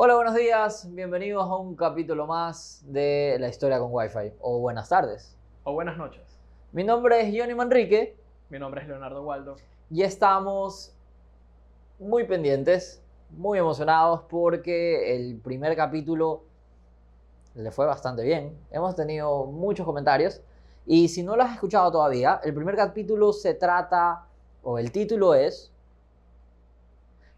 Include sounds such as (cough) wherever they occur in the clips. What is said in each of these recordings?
Hola, buenos días, bienvenidos a un capítulo más de La Historia con Wi-Fi, o buenas tardes. O buenas noches. Mi nombre es Johnny Manrique Mi nombre es Leonardo Waldo. y estamos muy pendientes, muy emocionados porque el primer capítulo le fue bastante bien. Hemos tenido muchos comentarios y si no lo has escuchado todavía, el primer capítulo se trata, o el título es,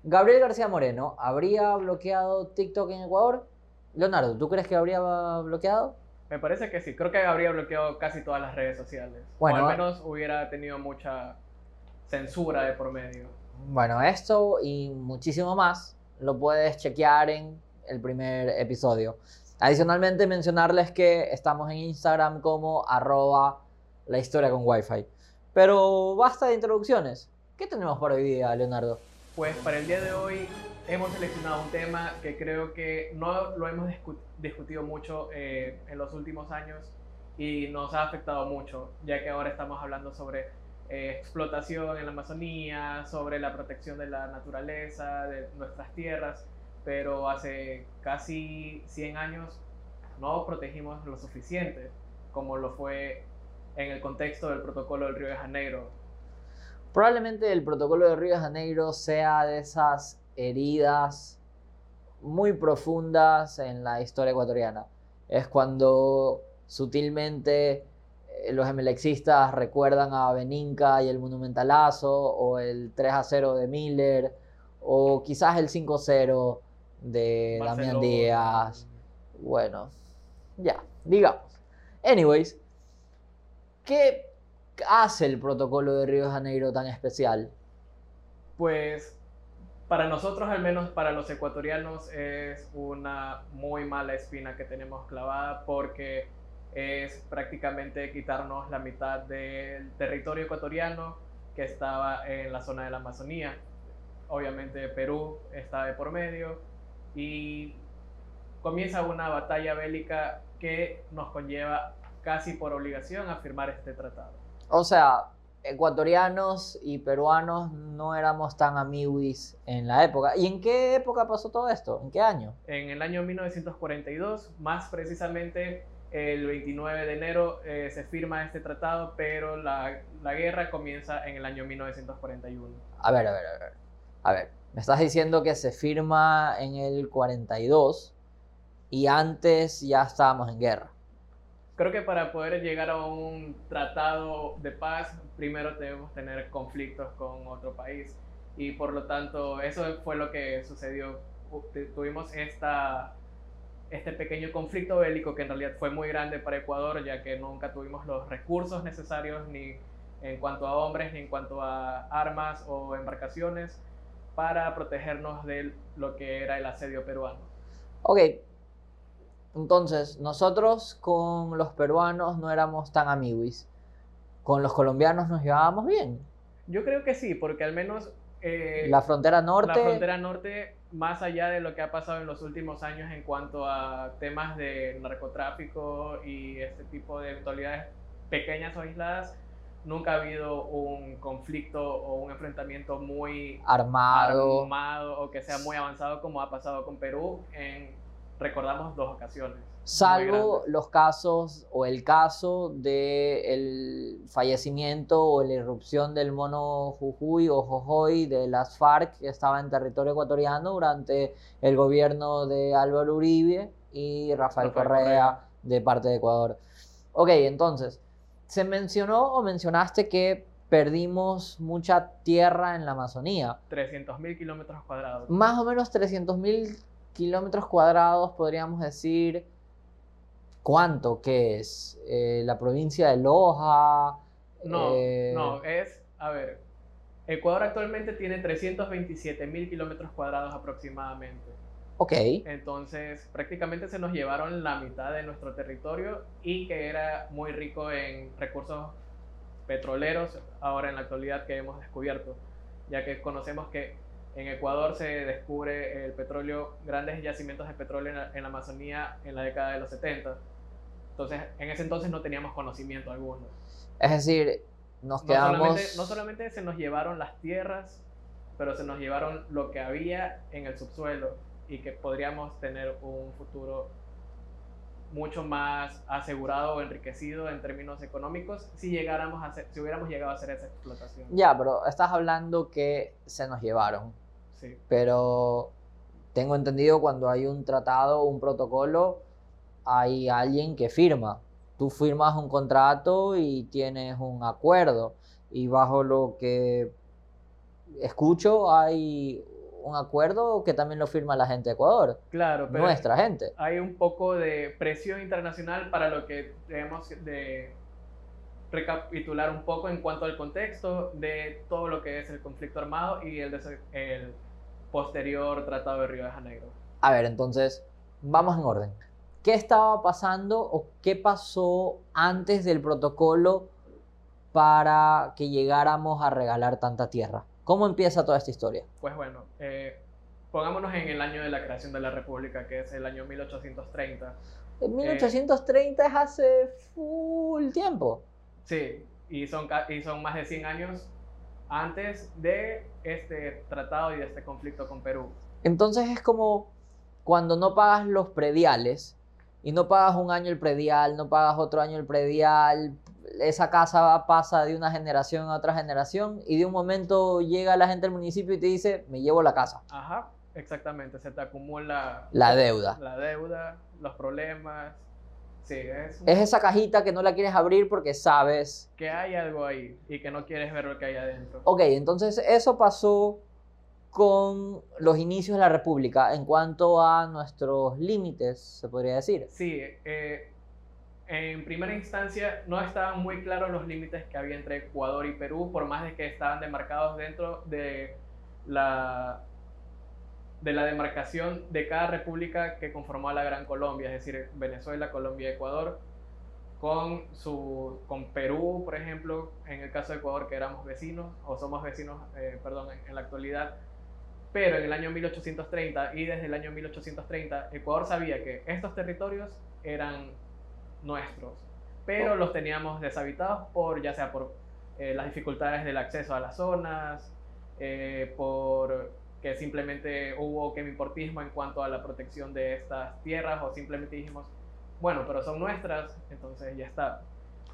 Gabriel García Moreno, ¿habría bloqueado TikTok en Ecuador? Leonardo, ¿tú crees que habría bloqueado? Me parece que sí. Creo que habría bloqueado casi todas las redes sociales. Bueno, o al menos hubiera tenido mucha censura de por medio. Bueno, esto y muchísimo más lo puedes chequear en el primer episodio. Adicionalmente, mencionarles que estamos en Instagram como arroba la historia con Wi-Fi. Pero basta de introducciones. ¿Qué tenemos para hoy día, Leonardo? Pues para el día de hoy hemos seleccionado un tema que creo que no lo hemos discu- discutido mucho eh, en los últimos años y nos ha afectado mucho, ya que ahora estamos hablando sobre eh, explotación en la Amazonía, sobre la protección de la naturaleza, de nuestras tierras, pero hace casi 100 años no protegimos lo suficiente, como lo fue en el contexto del protocolo del Río de Janeiro, Probablemente el protocolo de Río de Janeiro sea de esas heridas muy profundas en la historia ecuatoriana. Es cuando sutilmente eh, los emelexistas recuerdan a Beninca y el Monumentalazo, o el 3 a 0 de Miller, o quizás el 5 0 de Damián. Díaz. Bueno, ya, digamos. Anyways, ¿qué hace el protocolo de Río de Janeiro tan especial? Pues para nosotros, al menos para los ecuatorianos, es una muy mala espina que tenemos clavada porque es prácticamente quitarnos la mitad del territorio ecuatoriano que estaba en la zona de la Amazonía. Obviamente Perú está de por medio y comienza una batalla bélica que nos conlleva casi por obligación a firmar este tratado. O sea, ecuatorianos y peruanos no éramos tan amiguis en la época. ¿Y en qué época pasó todo esto? ¿En qué año? En el año 1942, más precisamente el 29 de enero, eh, se firma este tratado, pero la, la guerra comienza en el año 1941. A ver, a ver, a ver. A ver, me estás diciendo que se firma en el 42 y antes ya estábamos en guerra. Creo que para poder llegar a un tratado de paz, primero debemos tener conflictos con otro país. Y por lo tanto, eso fue lo que sucedió. Tuvimos esta, este pequeño conflicto bélico que en realidad fue muy grande para Ecuador, ya que nunca tuvimos los recursos necesarios ni en cuanto a hombres, ni en cuanto a armas o embarcaciones para protegernos de lo que era el asedio peruano. Ok, entonces nosotros con los peruanos no éramos tan amiguis. Con los colombianos nos llevábamos bien. Yo creo que sí, porque al menos... eh, La frontera norte... La frontera norte, más allá de lo que ha pasado en los últimos años en cuanto a temas de narcotráfico y este tipo de eventualidades pequeñas o aisladas, nunca ha habido un conflicto o un enfrentamiento muy armado. armado o que sea muy avanzado como ha pasado con Perú en, recordamos, dos ocasiones. Salvo los casos o el caso del fallecimiento o la irrupción del mono Jujuy o Jojoy de las FARC que estaba en territorio ecuatoriano durante el gobierno de Álvaro Uribe y Rafael, Rafael Correa, Correa. de parte de Ecuador. Ok, entonces, se mencionó o mencionaste que perdimos mucha tierra en la Amazonía. 300.000 kilómetros cuadrados. Más o menos 300.000 kilómetros cuadrados, podríamos decir. ¿Cuánto que es? Eh, la provincia de Loja. No, eh, no, es, a ver, Ecuador actualmente tiene 327 mil kilómetros cuadrados aproximadamente. Ok, Entonces, prácticamente se nos llevaron la mitad de nuestro territorio y que era muy rico en recursos petroleros ahora en la actualidad que hemos descubierto, ya que conocemos que en Ecuador se descubre el petróleo, grandes yacimientos de petróleo en la, en la Amazonía en la década de los 70. Entonces, en ese entonces no teníamos conocimiento alguno. es decir, nos No quedamos. solamente, no solamente se nos llevaron las tierras, pero se nos llevaron lo que había en el subsuelo y que podríamos tener un futuro mucho más asegurado o enriquecido en términos económicos si llegáramos a hacer, si hubiéramos llegado a hacer esa explotación. Ya, pero estás hablando que se nos llevaron. Sí. Pero tengo entendido cuando hay un tratado, un protocolo, hay alguien que firma. Tú firmas un contrato y tienes un acuerdo. Y bajo lo que escucho hay un acuerdo que también lo firma la gente de Ecuador. Claro, pero Nuestra gente. hay un poco de presión internacional para lo que debemos de recapitular un poco en cuanto al contexto de todo lo que es el conflicto armado y el, el posterior Tratado de Río de Janeiro. A ver, entonces, vamos en orden. ¿Qué estaba pasando o qué pasó antes del protocolo para que llegáramos a regalar tanta tierra? ¿Cómo empieza toda esta historia? Pues bueno, eh, pongámonos en el año de la creación de la República, que es el año 1830. En 1830 es hace full tiempo. Sí, y son, y son más de 100 años antes de este tratado y de este conflicto con Perú. Entonces es como cuando no pagas los prediales y no pagas un año el predial, no pagas otro año el predial, esa casa va- pasa de una generación a otra generación y de un momento llega la gente del municipio y te dice, me llevo la casa, Ajá, exactamente, se te acumula la deuda. la deuda, los problemas. Sí, es, Es esa cajita que no la quieres abrir porque sabes. que hay algo ahí y que no quieres ver lo que hay adentro. Ok, entonces eso pasó con los inicios de la República en cuanto a nuestros límites, se podría decir. Sí, eh, en primera instancia no estaban muy claros los límites que había entre Ecuador y Perú, por más de que estaban demarcados dentro de la, de la demarcación de cada república que conformó a la Gran Colombia, es decir, Venezuela, Colombia Ecuador, con, su, con Perú, por ejemplo, en el caso de Ecuador, que éramos vecinos, o somos vecinos, eh, perdón, en la actualidad, pero en el año 1830 y desde el año 1830, Ecuador sabía que estos territorios eran nuestros, pero Oh. los teníamos deshabitados por, ya sea por eh, las dificultades del acceso a las zonas, eh, por que simplemente hubo quemiportismo en cuanto a la protección de estas tierras, o simplemente dijimos, bueno, pero son nuestras, entonces ya está.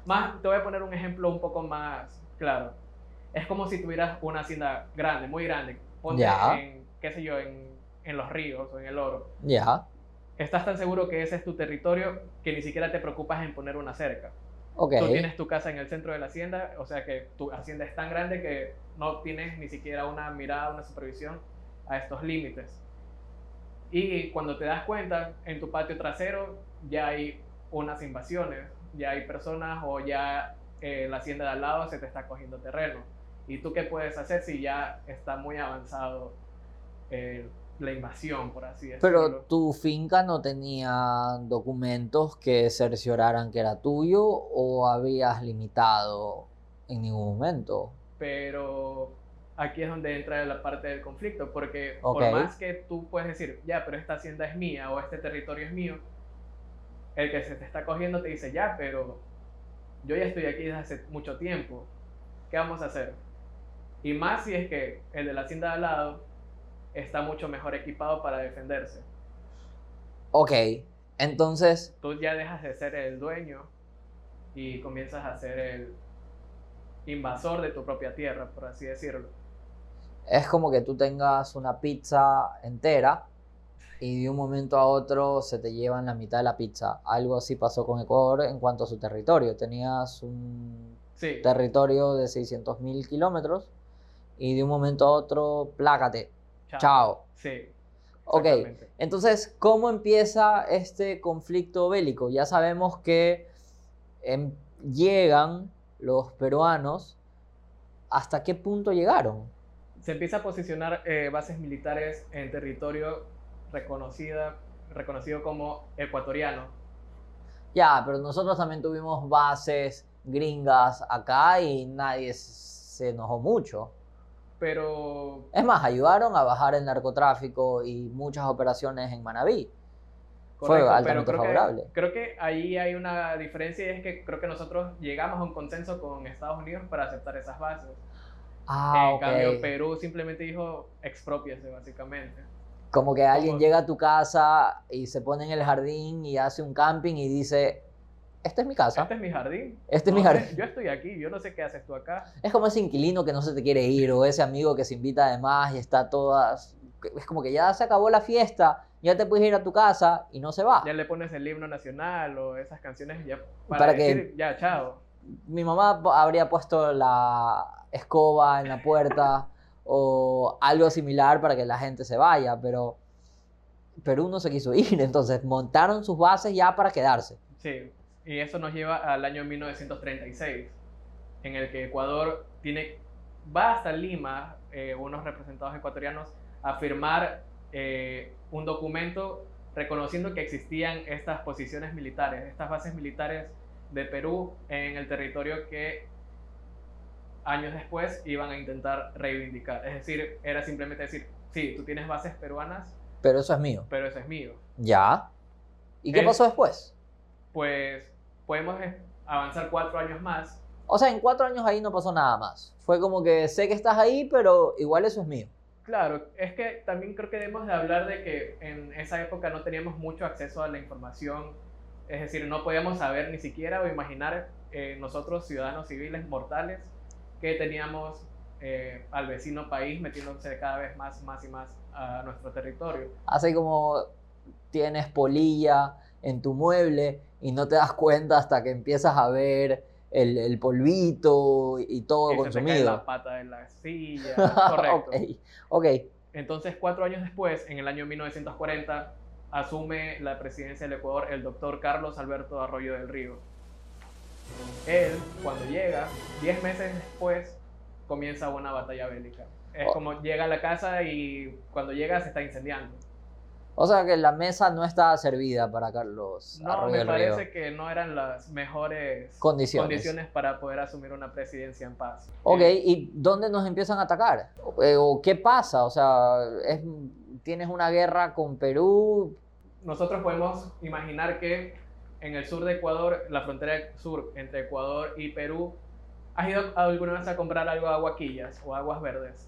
Más, te voy a poner un ejemplo un poco más claro. Es como si tuvieras una hacienda grande, muy grande, ponte Ya. en, qué sé yo, en, en los ríos o en el oro. Ya, Estás tan seguro que ese es tu territorio que ni siquiera te preocupas en poner una cerca. ok. Tú tienes tu casa en el centro de la hacienda, o sea que tu hacienda es tan grande que no tienes ni siquiera una mirada, una supervisión a estos límites. Y cuando te das cuenta, en tu patio trasero ya hay unas invasiones, ya hay personas o ya eh, la hacienda de al lado se te está cogiendo terreno. ¿Y tú qué puedes hacer si ya está muy avanzado eh, la invasión, por así decirlo? Pero tu finca no tenía documentos que cercioraran que era tuyo o habías limitado en ningún momento. pero aquí es donde entra la parte del conflicto, porque Ok. por más que tú puedes decir, ya, pero esta hacienda es mía o este territorio es mío, el que se te está cogiendo te dice, ya, pero yo ya estoy aquí desde hace mucho tiempo, ¿qué vamos a hacer? Y más si es que el de la hacienda de al lado está mucho mejor equipado para defenderse. Ok, entonces, Tú ya dejas de ser el dueño y comienzas a ser el invasor de tu propia tierra, por así decirlo. es como que tú tengas una pizza entera y de un momento a otro se te llevan la mitad de la pizza. Algo así pasó con Ecuador en cuanto a su territorio. Tenías un Sí. territorio de 600.000 kilómetros y de un momento a otro, plácate. Chao. Sí. Ok, entonces, ¿cómo empieza este conflicto bélico? Ya sabemos que em, llegan los peruanos. ¿Hasta qué punto llegaron? Se empieza a posicionar eh, bases militares en territorio reconocida, reconocido como ecuatoriano. Ya, pero nosotros también tuvimos bases gringas acá y nadie se enojó mucho. Pero Es más, ayudaron a bajar el narcotráfico y muchas operaciones en Manabí. Fue altamente creo favorable. Que, creo que ahí hay una diferencia y es que creo que nosotros llegamos a un consenso con Estados Unidos para aceptar esas bases. Ah, en cambio, Perú simplemente dijo expropiese, básicamente. Como que alguien llega a tu casa y se pone en el jardín y hace un camping y dice, esta es mi casa. Este es mi jardín. Este es mi jardín. yo estoy aquí, yo no sé qué haces tú acá. Es como ese inquilino que no se te quiere ir o ese amigo que se invita además y está todas... Es como que ya se acabó la fiesta, ya te puedes ir a tu casa y no se va. Ya le pones el himno nacional o esas canciones ya para, Para que- decir, ya, chao. Mi mamá habría puesto la escoba en la puerta o algo similar para que la gente se vaya, pero Perú no se quiso ir, (laughs) entonces montaron sus bases ya para quedarse. Sí, y eso nos lleva al año 1936, en el que Ecuador tiene, va hasta Lima, eh, unos representados ecuatorianos, a firmar eh, un documento reconociendo que existían estas posiciones militares, estas bases militares de Perú en el territorio que años después iban a intentar reivindicar. Es decir, era simplemente decir, sí, tú tienes bases peruanas, Pero eso es mío. pero eso es mío. Ya. ¿Y qué pasó después? Pues podemos avanzar cuatro años más O sea, en cuatro años ahí no pasó nada más. Fue como que sé que estás ahí, pero igual eso es mío. Claro, es que también creo que debemos de hablar de que en esa época no teníamos mucho acceso a la información, es decir, no podíamos saber ni siquiera o imaginar eh, nosotros, ciudadanos civiles mortales, que teníamos eh, al vecino país metiéndose cada vez más, más y más a nuestro territorio. Así como tienes polilla en tu mueble y no te das cuenta hasta que empiezas a ver el, el polvito y todo Y se te cae consumido. la pata de la silla, (laughs) correcto. ok, ok. Entonces, cuatro años después, en el año 1940, asume la presidencia del Ecuador el doctor Carlos Alberto Arroyo del Río. Él, cuando llega, diez meses después, comienza una batalla bélica. Es Oh. como llega a la casa y cuando llega se está incendiando. O sea que la mesa no estaba servida para Carlos No, Arroyo me parece Río. que no eran las mejores Condiciones. condiciones para poder asumir una presidencia en paz. Ok, Eh, ¿y dónde nos empiezan a atacar? Eh, ¿O qué pasa? O sea, es- tienes una guerra con Perú. nosotros podemos imaginar que en el sur de Ecuador, la frontera sur entre Ecuador y Perú, ¿has ido alguna vez a comprar algo de aguaquillas o aguas verdes?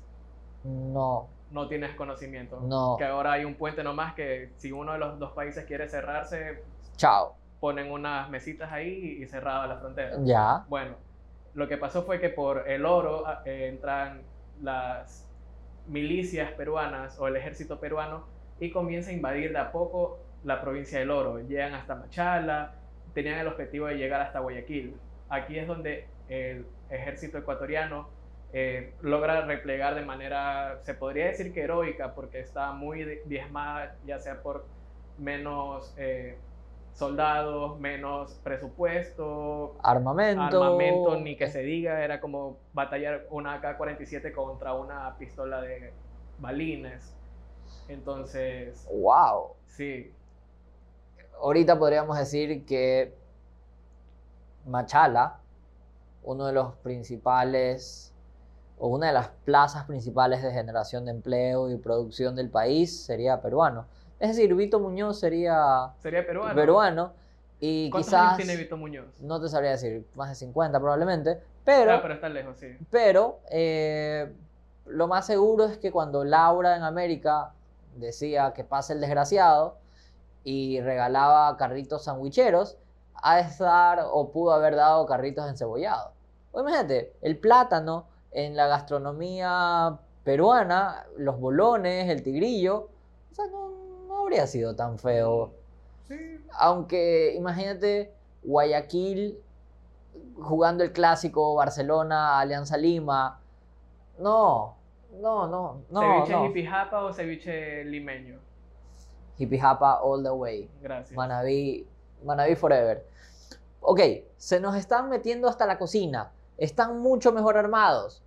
No, No tienes conocimiento. No. Que ahora hay un puente nomás que si uno de los dos países quiere cerrarse, chao. ponen unas mesitas ahí y cerrada la frontera. Ya. Bueno, lo que pasó fue que por el oro ah, eh, entran las milicias peruanas o el ejército peruano y comienza a invadir de a poco la provincia del oro. Llegan hasta Machala, tenían el objetivo de llegar hasta Guayaquil. Aquí es donde el ejército ecuatoriano eh, logra replegar de manera, se podría decir que heroica, porque está muy di- diezmada, ya sea por menos eh, soldados, menos presupuesto, Armamento. armamento, ni que se diga, era como batallar una AK-47 contra una pistola de balines. Entonces, Wow. sí, Ahorita podríamos decir que Machala, uno de los principales o una de las plazas principales de generación de empleo y producción del país sería peruano. Es decir, Vito Muñoz sería sería peruano. peruano y ¿Cuántos quizás años tiene Vito Muñoz? no te sabría decir, más de 50 probablemente, pero Ah, pero está lejos, sí. Pero eh, lo más seguro es que cuando Laura en América decía que pase el desgraciado y regalaba carritos sandwicheros, ha de estar o pudo haber dado carritos encebollados. O imagínate, el plátano en la gastronomía peruana, los bolones, el tigrillo, o sea, no, no habría sido tan feo. Sí, Aunque imagínate Guayaquil jugando el clásico Barcelona, Alianza Lima. No, no, no, no. ¿Ceviche no. hipijapa o ceviche limeño? Hippie Japa all the way. Gracias. Manaví, Manaví forever. Ok, se nos están metiendo hasta la cocina. Están mucho mejor armados.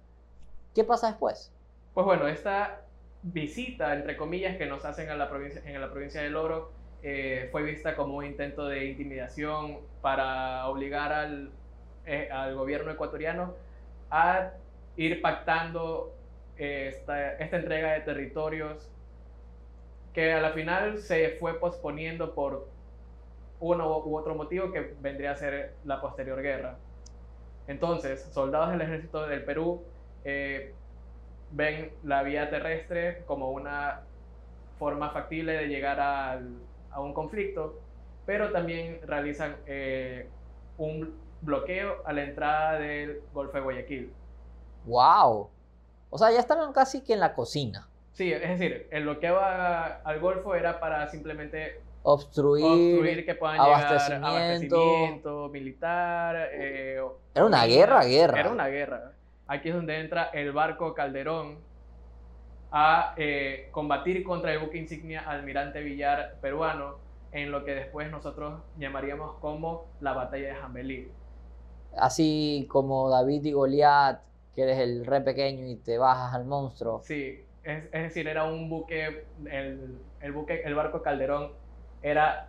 ¿Qué pasa después? Pues bueno, esta visita, entre comillas, que nos hacen a la provincia, en la provincia del Oro eh, fue vista como un intento de intimidación para obligar al, eh, gobierno ecuatoriano a ir pactando eh, esta entrega de territorios que a la final se fue posponiendo por uno u otro motivo que vendría a ser la posterior guerra. Entonces, soldados del ejército del Perú eh, ven la vía terrestre como una forma factible de llegar al, a un conflicto, pero también realizan eh, un bloqueo a la entrada del Golfo de Guayaquil. ¡Wow! O sea, ya estaban casi que en la cocina. Sí, es decir, el bloqueo a- al Golfo era para simplemente Obstruir. obstruir que puedan llegar abastecimiento. abastecimiento militar. eh, Era una guerra, guerra. Era una guerra. Aquí es donde entra el barco Calderón a eh, combatir contra el buque insignia Almirante Villar peruano en lo que después nosotros llamaríamos como la batalla de Jambelí. Así como David y Goliat, que eres el re pequeño y te bajas al monstruo. Sí, es, es decir, era un buque, el, el buque, el barco Calderón era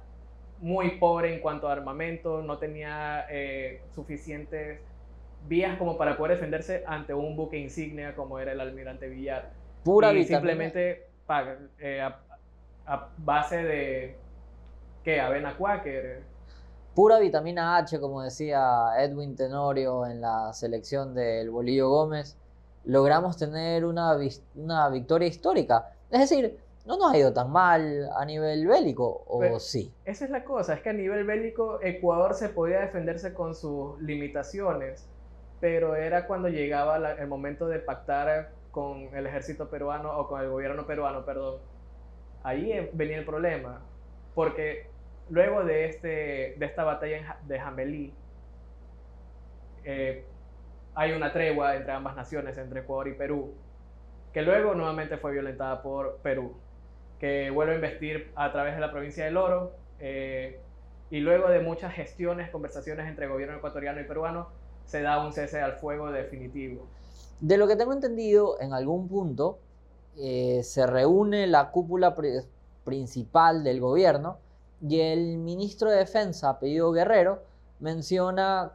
muy pobre en cuanto a armamento, no tenía eh, suficientes vías como para poder defenderse ante un buque insignia como era el Almirante Villar. Pura y vitamina. simplemente pa- eh, a, a base de, ¿qué? Avena Quaker. Pura vitamina H, como decía Edwin Tenorio en la selección del Bolillo Gómez, logramos tener una, una victoria histórica. Es decir, no nos ha ido tan mal a nivel bélico, o Pero- sí. Esa es la cosa, es que a nivel bélico Ecuador se podía defenderse con sus limitaciones, pero era cuando llegaba la- el momento de pactar con el ejército peruano o con el gobierno peruano, perdón. Ahí venía el problema, porque luego de, este, de esta batalla de Jambelí, eh, hay una tregua entre ambas naciones, entre Ecuador y Perú, que luego nuevamente fue violentada por Perú, que vuelve a investir a través de la provincia del Oro, eh, y luego de muchas gestiones, conversaciones entre gobierno ecuatoriano y peruano, se da un cese al fuego definitivo. De lo que tengo entendido, en algún punto eh, se reúne la cúpula pri- principal del gobierno y el ministro de Defensa, apellido Guerrero, menciona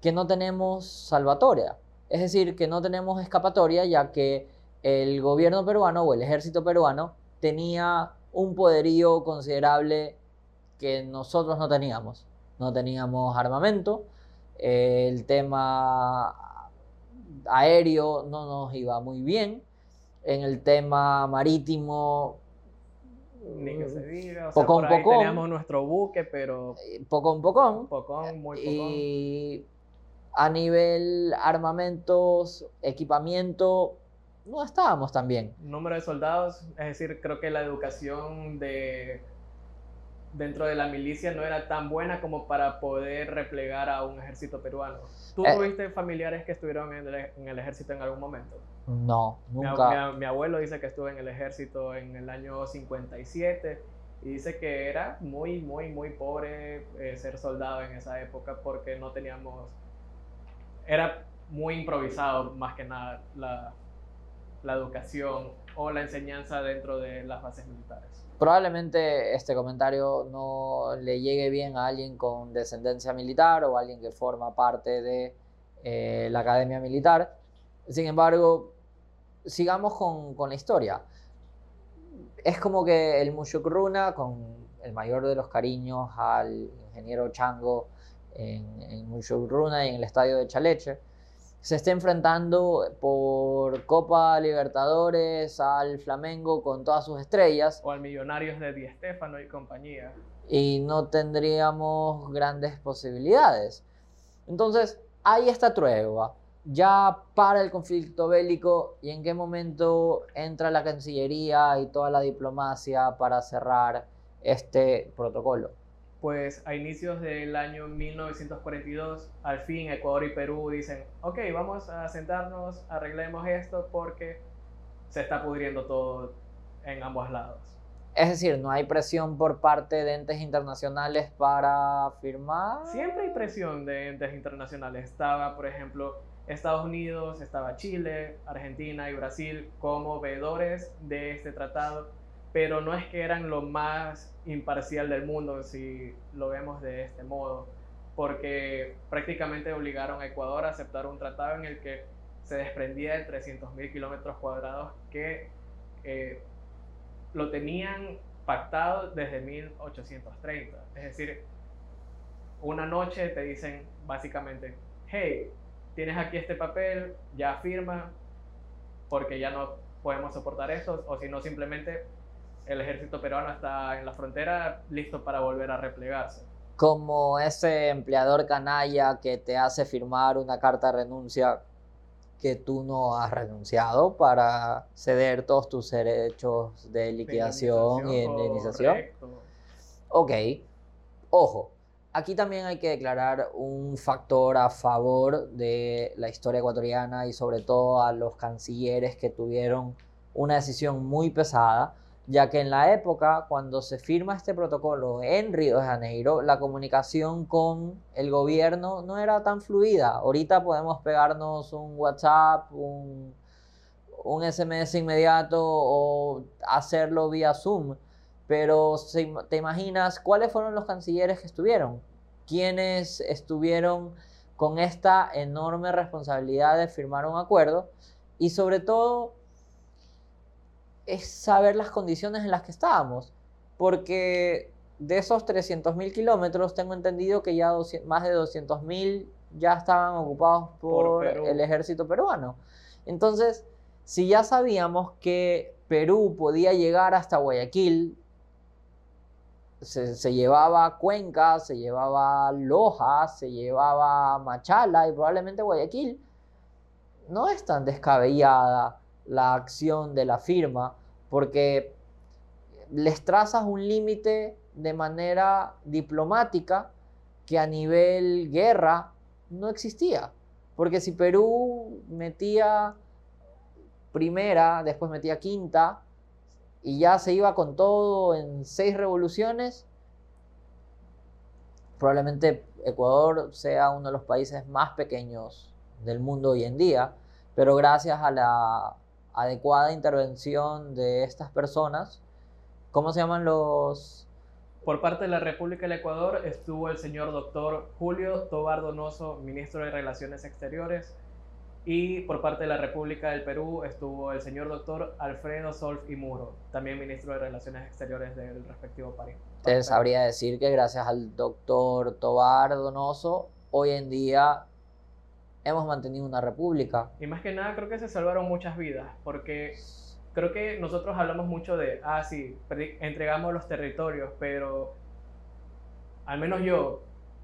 que no tenemos salvatoria. Es decir, que no tenemos escapatoria ya que el gobierno peruano o el ejército peruano tenía un poderío considerable que nosotros no teníamos. No teníamos armamento, eh, el tema aéreo no nos iba muy bien. En el tema marítimo, Ni que se diga, o sea, Pocón, por ahí pocón. teníamos nuestro buque, pero eh, pocón pocón. pocón, muy pocón. Y a nivel armamentos, equipamiento, no estábamos tan bien. número de soldados, es decir, creo que la educación de dentro de la milicia no era tan buena como para poder replegar a un ejército peruano. ¿Tú Eh. tuviste familiares que estuvieron en el, en el ejército en algún momento? No, Mi, nunca. mi ab- mi abuelo dice que estuvo en el ejército en el año 57 y dice que era muy, muy, muy pobre eh, ser soldado en esa época porque no teníamos... Era muy improvisado más que nada la, la educación o la enseñanza dentro de las bases militares. Probablemente este comentario no le llegue bien a alguien con descendencia militar o a alguien que forma parte de eh, la academia militar. Sin embargo, sigamos con, con la historia. Es como que el Mushukruna, con el mayor de los cariños al ingeniero Chango en, en Mushukruna y en el estadio de Chaleche, se está enfrentando por Copa Libertadores al Flamengo con todas sus estrellas O al Millonarios de Di Stéfano y compañía. y no tendríamos grandes posibilidades. Entonces, hay esta tregua. Ya para el conflicto bélico y en qué momento entra la Cancillería y toda la diplomacia para cerrar este protocolo. Pues a inicios del año 1942, al fin Ecuador y Perú dicen, ok, vamos a sentarnos, arreglemos esto porque se está pudriendo todo en ambos lados. Es decir, no hay presión por parte de entes internacionales para firmar. Siempre hay presión de entes internacionales. Estaba, por ejemplo, Estados Unidos, estaba Chile, Argentina y Brasil como veedores de este tratado, pero no es que eran lo más imparcial del mundo si lo vemos de este modo, porque prácticamente obligaron a Ecuador a aceptar un tratado en el que se desprendía de 300.000 kilómetros cuadrados que eh, lo tenían pactado desde 1830. Es decir, una noche te dicen básicamente, hey, tienes aquí este papel, ya firma, porque ya no podemos soportar esto, o si no, simplemente el ejército peruano está en la frontera listo para volver a replegarse. Como ese empleador canalla que te hace firmar una carta de renuncia que tú no has renunciado para ceder todos tus derechos de liquidación y indemnización. Ok, ojo, aquí también hay que declarar un factor a favor de la historia ecuatoriana y sobre todo a los cancilleres que tuvieron una decisión muy pesada, ya que en la época, cuando se firma este protocolo en Río de Janeiro, la comunicación con el gobierno no era tan fluida. Ahorita podemos pegarnos un WhatsApp, un, un SMS inmediato o hacerlo vía Zoom. Pero te imaginas cuáles fueron los cancilleres que estuvieron, quiénes estuvieron con esta enorme responsabilidad de firmar un acuerdo y sobre todo es saber las condiciones en las que estábamos. Porque de esos 300.000 kilómetros, tengo entendido que ya más de 200.000 ya estaban ocupados por, el ejército peruano. Entonces, si ya sabíamos que Perú podía llegar hasta Guayaquil, se, se, llevaba Cuenca, se llevaba Loja, se llevaba Machala y probablemente Guayaquil, no es tan descabellada la acción de la firma, porque les trazas un límite de manera diplomática que a nivel guerra no existía. Porque si Perú metía primera, después metía quinta, y ya se iba con todo en seis revoluciones, probablemente Ecuador sea uno de los países más pequeños del mundo hoy en día, pero gracias a la adecuada intervención de estas personas. ¿Cómo se llaman los...? Por parte de la República del Ecuador estuvo el señor doctor Julio Tobar Donoso, ministro de Relaciones Exteriores, y por parte de la República del Perú estuvo el señor doctor Alfredo Solf y Muro, también ministro de Relaciones Exteriores del respectivo país. Te sabría decir que gracias al doctor Tobar Donoso, hoy en día hemos mantenido una república. Y más que nada creo que se salvaron muchas vidas, porque creo que nosotros hablamos mucho de, ah, sí, entregamos los territorios, pero al menos yo,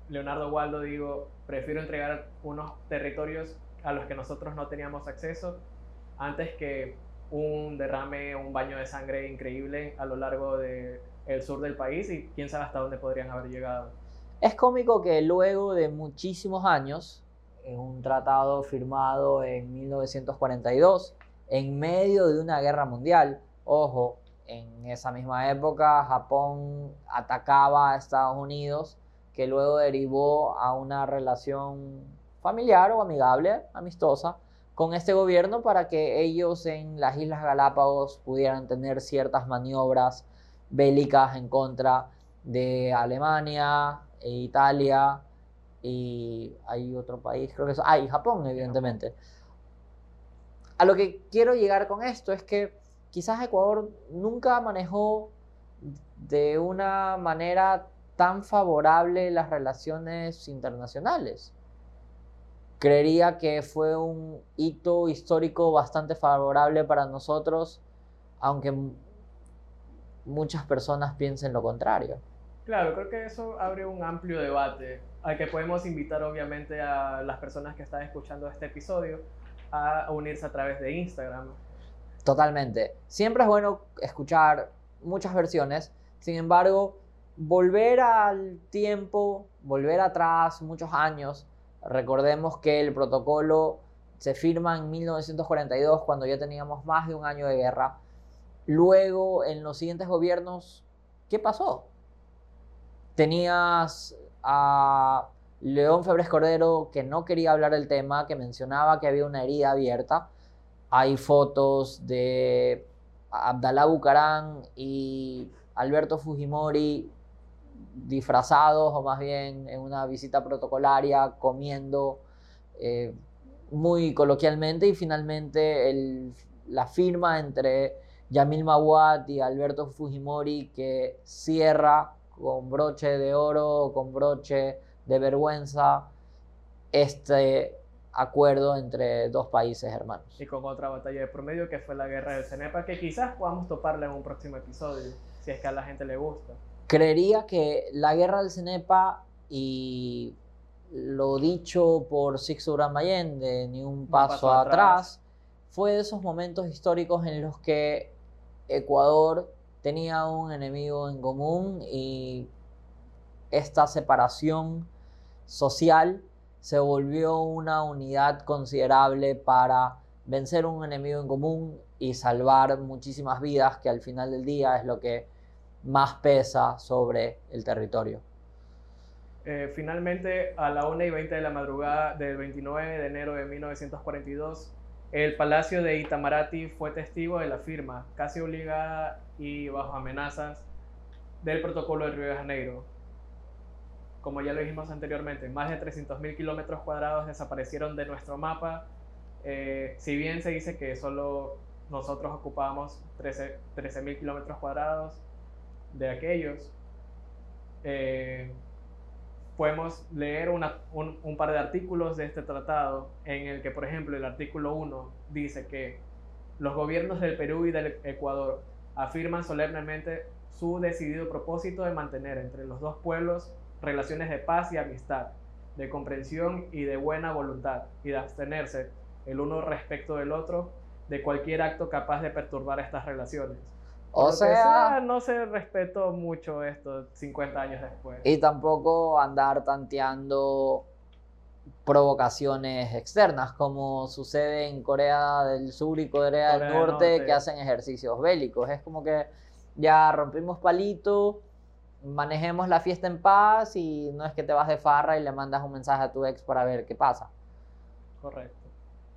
Leonardo Waldo, digo, prefiero entregar unos territorios a los que nosotros no teníamos acceso antes que un derrame, un baño de sangre increíble a lo largo del el sur del país y quién sabe hasta dónde podrían haber llegado. Es cómico que luego de muchísimos años, en un tratado firmado en 1942, en medio de una guerra mundial. Ojo, en esa misma época Japón atacaba a Estados Unidos, que luego derivó a una relación familiar o amigable, amistosa, con este gobierno para que ellos en las Islas Galápagos pudieran tener ciertas maniobras bélicas en contra de Alemania e Italia y hay otro país, creo que es, ah, y Japón, evidentemente. A lo que quiero llegar con esto es que quizás Ecuador nunca manejó de una manera tan favorable las relaciones internacionales. Creería que fue un hito histórico bastante favorable para nosotros, aunque muchas personas piensen lo contrario. Claro, creo que eso abre un amplio debate al que podemos invitar obviamente a las personas que están escuchando este episodio a unirse a través de Instagram. Totalmente. Siempre es bueno escuchar muchas versiones, sin embargo, volver al tiempo, volver atrás muchos años, recordemos que el protocolo se firma en 1942 cuando ya teníamos más de un año de guerra. Luego, en los siguientes gobiernos, ¿qué pasó? Tenías a León Febres Cordero que no quería hablar del tema, que mencionaba que había una herida abierta. Hay fotos de Abdalá Bucarán y Alberto Fujimori disfrazados o más bien en una visita protocolaria comiendo eh, muy coloquialmente y finalmente la firma entre Yamil Mawad y Alberto Fujimori que cierra con broche de oro, con broche de vergüenza, este acuerdo entre dos países hermanos. Y con otra batalla de promedio que fue la guerra del Cenepa, que quizás podamos toparla en un próximo episodio, si es que a la gente le gusta. Creería que la guerra del Cenepa y lo dicho por Sixto Gran de Ni un paso, atrás, fue de esos momentos históricos en los que Ecuador tenía un enemigo en común y esta separación social se volvió una unidad considerable para vencer un enemigo en común y salvar muchísimas vidas, que al final del día es lo que más pesa sobre el territorio. Eh, finalmente, a la 1 y 20 de la madrugada del 29 de enero de 1942, el Palacio de Itamaraty fue testigo de la firma, casi obligada y bajo amenazas, del protocolo de Río de Janeiro. Como ya lo dijimos anteriormente, más de 300.000 kilómetros cuadrados desaparecieron de nuestro mapa. Eh, si bien se dice que solo nosotros ocupábamos 13.000 13 kilómetros cuadrados de aquellos, eh, podemos leer un, par de artículos de este tratado en el que, por ejemplo, el artículo 1 dice que los gobiernos del Perú y del Ecuador afirman solemnemente su decidido propósito de mantener entre los dos pueblos relaciones de paz y amistad, de comprensión y de buena voluntad, y de abstenerse el uno respecto del otro de cualquier acto capaz de perturbar estas relaciones o sea, no se respetó mucho esto 50 años después. Y tampoco andar tanteando provocaciones externas, como sucede en Corea del Sur y Corea, del Norte, que hacen ejercicios bélicos. Es como que ya rompimos palito, manejemos la fiesta en paz y no es que te vas de farra y le mandas un mensaje a tu ex para ver qué pasa. Correcto.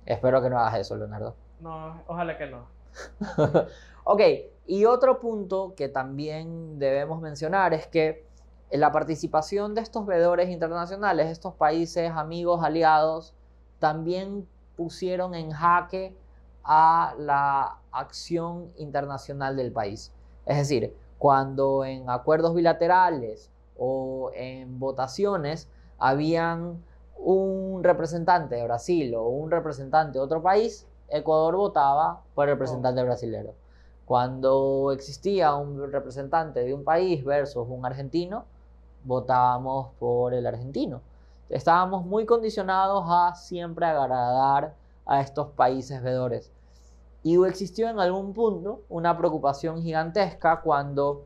Espero que no hagas eso, Leonardo. No, ojalá que no. (laughs) ok, y otro punto que también debemos mencionar es que la participación de estos veedores internacionales, estos países amigos, aliados, también pusieron en jaque a la acción internacional del país. Es decir, cuando en acuerdos bilaterales o en votaciones habían un representante de Brasil o un representante de otro país, Ecuador votaba por el representante brasileño. Cuando existía un representante de un país versus un argentino, votábamos por el argentino. Estábamos muy condicionados a siempre agradar a estos países vedores. Y existió en algún punto una preocupación gigantesca cuando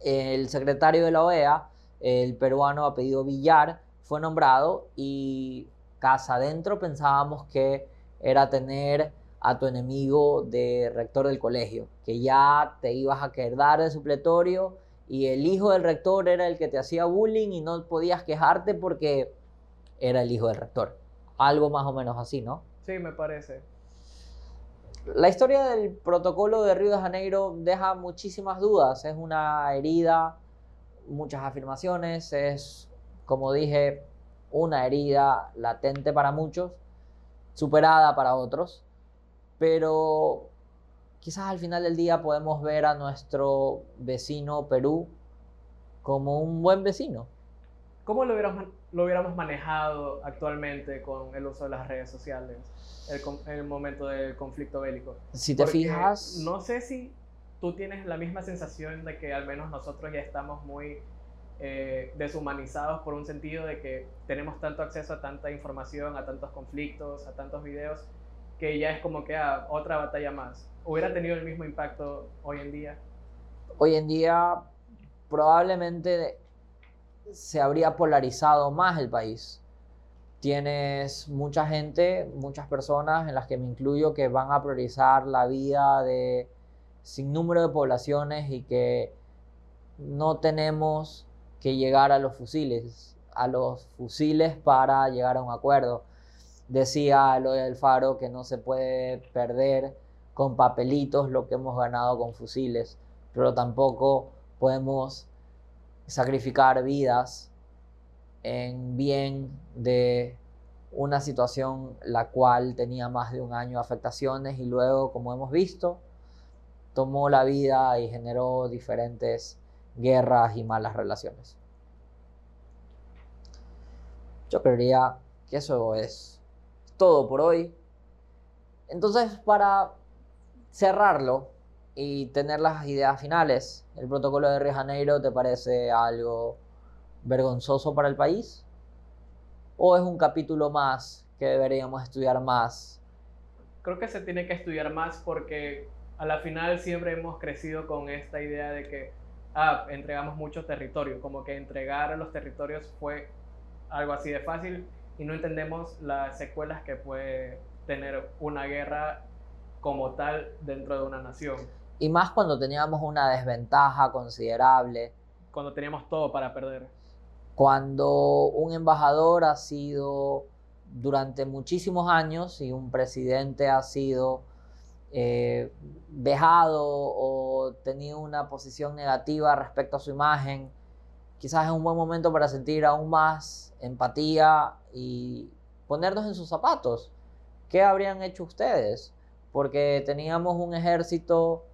el secretario de la OEA, el peruano apellido Villar, fue nombrado y casa adentro pensábamos que era tener a tu enemigo de rector del colegio, que ya te ibas a quedar de supletorio y el hijo del rector era el que te hacía bullying y no podías quejarte porque era el hijo del rector. Algo más o menos así, ¿no? Sí, me parece. La historia del protocolo de Río de Janeiro deja muchísimas dudas. Es una herida, muchas afirmaciones, es, como dije, una herida latente para muchos superada para otros, pero quizás al final del día podemos ver a nuestro vecino Perú como un buen vecino. ¿Cómo lo hubiéramos, lo hubiéramos manejado actualmente con el uso de las redes sociales en el, momento del conflicto bélico? Si te fijas... No sé si tú tienes la misma sensación de que al menos nosotros ya estamos muy eh, deshumanizados por un sentido de que tenemos tanto acceso a tanta información, a tantos conflictos, a tantos videos, que ya es como que ah, otra batalla más. ¿Hubiera tenido el mismo impacto hoy en día? Hoy en día probablemente se habría polarizado más el país. Tienes mucha gente, muchas personas, en las que me incluyo, que van a priorizar la vida de sin número de poblaciones y que no tenemos que llegar a los fusiles, a los fusiles para llegar a un acuerdo. Decía lo del Faro que no se puede perder con papelitos lo que hemos ganado con fusiles, pero tampoco podemos sacrificar vidas en bien de una situación la cual tenía más de un año afectaciones y luego, como hemos visto, tomó la vida y generó diferentes guerras y malas relaciones. Yo creería que eso es todo por hoy. Entonces, para cerrarlo y tener las ideas finales, ¿el protocolo de Río Janeiro te parece algo vergonzoso para el país? ¿O es un capítulo más que deberíamos estudiar más? Creo que se tiene que estudiar más porque a la final siempre hemos crecido con esta idea de que ah, entregamos mucho territorio, como que entregar los territorios fue algo así de fácil y no entendemos las secuelas que puede tener una guerra como tal dentro de una nación. Y más cuando teníamos una desventaja considerable. Cuando teníamos todo para perder. Cuando un embajador ha sido durante muchísimos años y un presidente ha sido eh, vejado o tenido una posición negativa respecto a su imagen, quizás es un buen momento para sentir aún más empatía y ponernos en sus zapatos. ¿Qué habrían hecho ustedes? Porque teníamos un ejército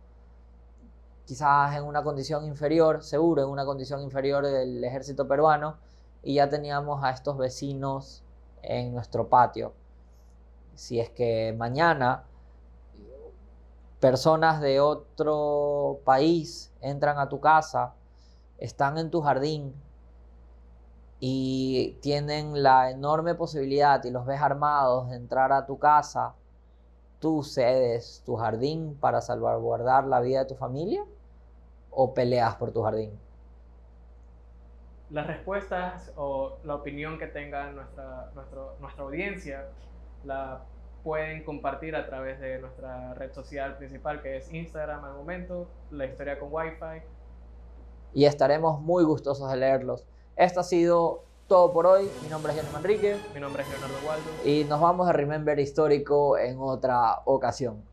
quizás en una condición inferior, seguro en una condición inferior del ejército peruano, y ya teníamos a estos vecinos en nuestro patio. Si es que mañana personas de otro país entran a tu casa, están en tu jardín y tienen la enorme posibilidad y los ves armados de entrar a tu casa, ¿tú cedes tu jardín para salvaguardar la vida de tu familia o peleas por tu jardín? Las respuestas o la opinión que tenga nuestra, nuestra audiencia la pueden compartir a través de nuestra red social principal que es Instagram al momento, la historia con Wi-Fi. Y estaremos muy gustosos de leerlos. Esto ha sido todo por hoy. Mi nombre es Jenny Manrique. Mi nombre es Leonardo Waldo. Y nos vamos a Remember Histórico en otra ocasión.